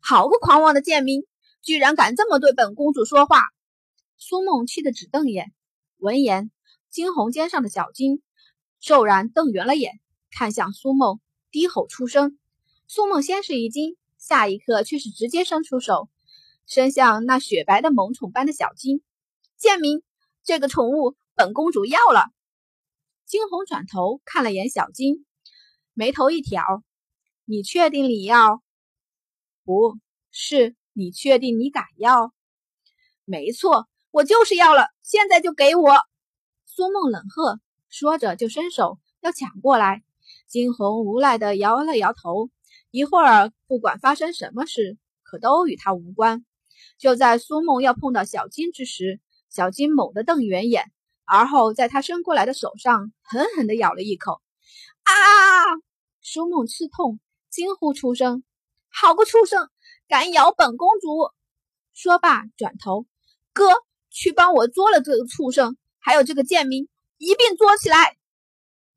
好个狂妄的贱民，居然敢这么对本公主说话！苏梦气得直瞪眼。闻言，惊鸿肩上的小金骤然瞪圆了眼，看向苏梦，低吼出声。苏梦先是一惊，下一刻却是直接伸出手，伸向那雪白的萌宠般的小金。贱民，这个宠物本公主要了。惊鸿转头看了眼小金，眉头一挑：“你确定你要？不是，你确定你敢要？没错，我就是要了，现在就给我！”苏梦冷喝，说着就伸手要抢过来。惊鸿无奈的摇了摇头。一会儿，不管发生什么事，可都与他无关。就在苏梦要碰到小金之时，小金猛地瞪圆眼。而后，在他伸过来的手上狠狠地咬了一口，啊！苏梦吃痛，惊呼出声：“好个畜生，敢咬本公主！”说罢，转头：“哥，去帮我捉了这个畜生，还有这个贱民，一并捉起来。”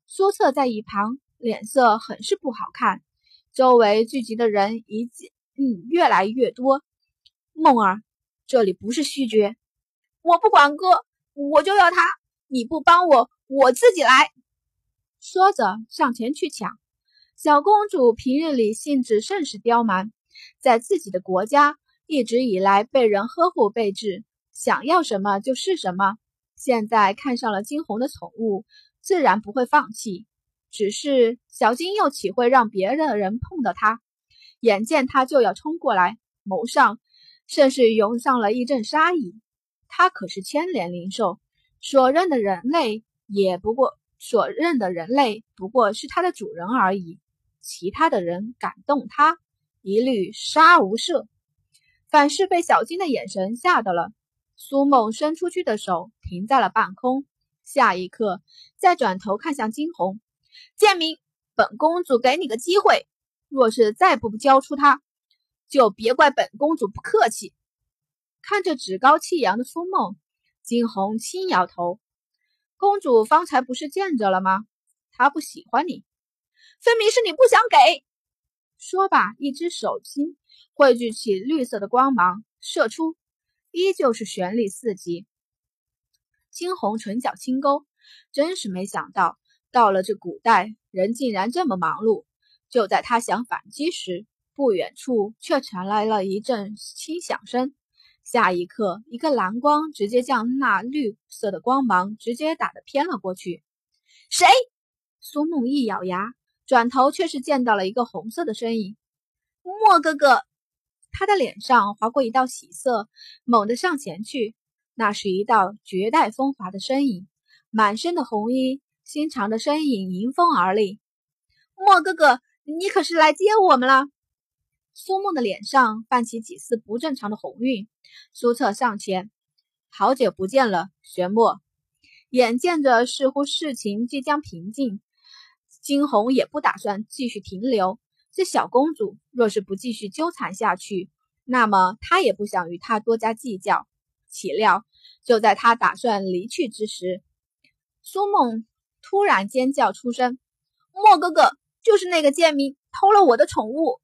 苏策在一旁脸色很是不好看，周围聚集的人一见嗯越来越多。梦儿，这里不是虚绝，我不管哥，我就要他。你不帮我，我自己来。说着，上前去抢。小公主平日里性子甚是刁蛮，在自己的国家一直以来被人呵护备至，想要什么就是什么。现在看上了金红的宠物，自然不会放弃。只是小金又岂会让别的人碰到它？眼见他就要冲过来，眸上甚是涌上了一阵杀意。他可是千年灵兽。所认的人类也不过，所认的人类不过是他的主人而已。其他的人敢动他，一律杀无赦。反是被小金的眼神吓到了，苏梦伸出去的手停在了半空。下一刻，再转头看向金红，贱民，本公主给你个机会，若是再不交出他，就别怪本公主不客气。看着趾高气扬的苏梦。金红轻摇头，公主方才不是见着了吗？她不喜欢你，分明是你不想给。说罢，一只手心汇聚起绿色的光芒，射出，依旧是旋律四级。青红唇角轻勾，真是没想到，到了这古代，人竟然这么忙碌。就在他想反击时，不远处却传来了一阵轻响声。下一刻，一个蓝光直接将那绿色的光芒直接打得偏了过去。谁？苏梦一咬牙，转头却是见到了一个红色的身影。莫哥哥，他的脸上划过一道喜色，猛地上前去。那是一道绝代风华的身影，满身的红衣，心长的身影迎风而立。莫哥哥，你可是来接我们了？苏梦的脸上泛起几丝不正常的红晕，苏策上前：“好久不见了，玄墨。”眼见着似乎事情即将平静，惊鸿也不打算继续停留。这小公主若是不继续纠缠下去，那么他也不想与她多加计较。岂料就在他打算离去之时，苏梦突然尖叫出声：“莫哥哥，就是那个贱民偷了我的宠物！”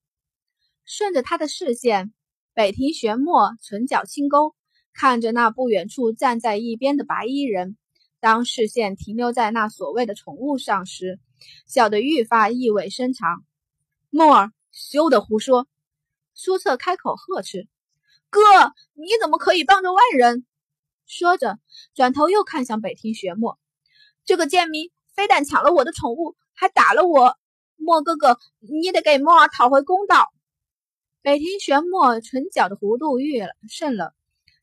顺着他的视线，北庭玄墨唇角轻勾，看着那不远处站在一边的白衣人。当视线停留在那所谓的宠物上时，笑得愈发意味深长。梦儿，休得胡说！苏策开口呵斥：“哥，你怎么可以帮着外人？”说着，转头又看向北庭玄墨：“这个贱民非但抢了我的宠物，还打了我。莫哥哥，你得给梦儿讨回公道。”北庭玄墨唇角的弧度越甚了，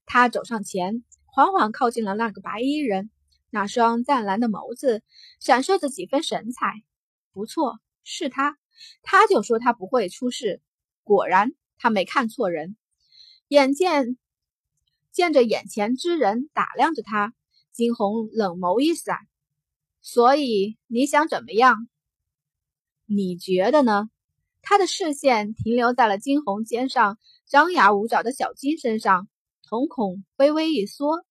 他走上前，缓缓靠近了那个白衣人，那双湛蓝的眸子闪烁着几分神采。不错，是他，他就说他不会出事，果然他没看错人。眼见见着眼前之人打量着他，惊鸿冷眸一闪。所以你想怎么样？你觉得呢？他的视线停留在了惊鸿肩上张牙舞爪的小金身上，瞳孔微微一缩。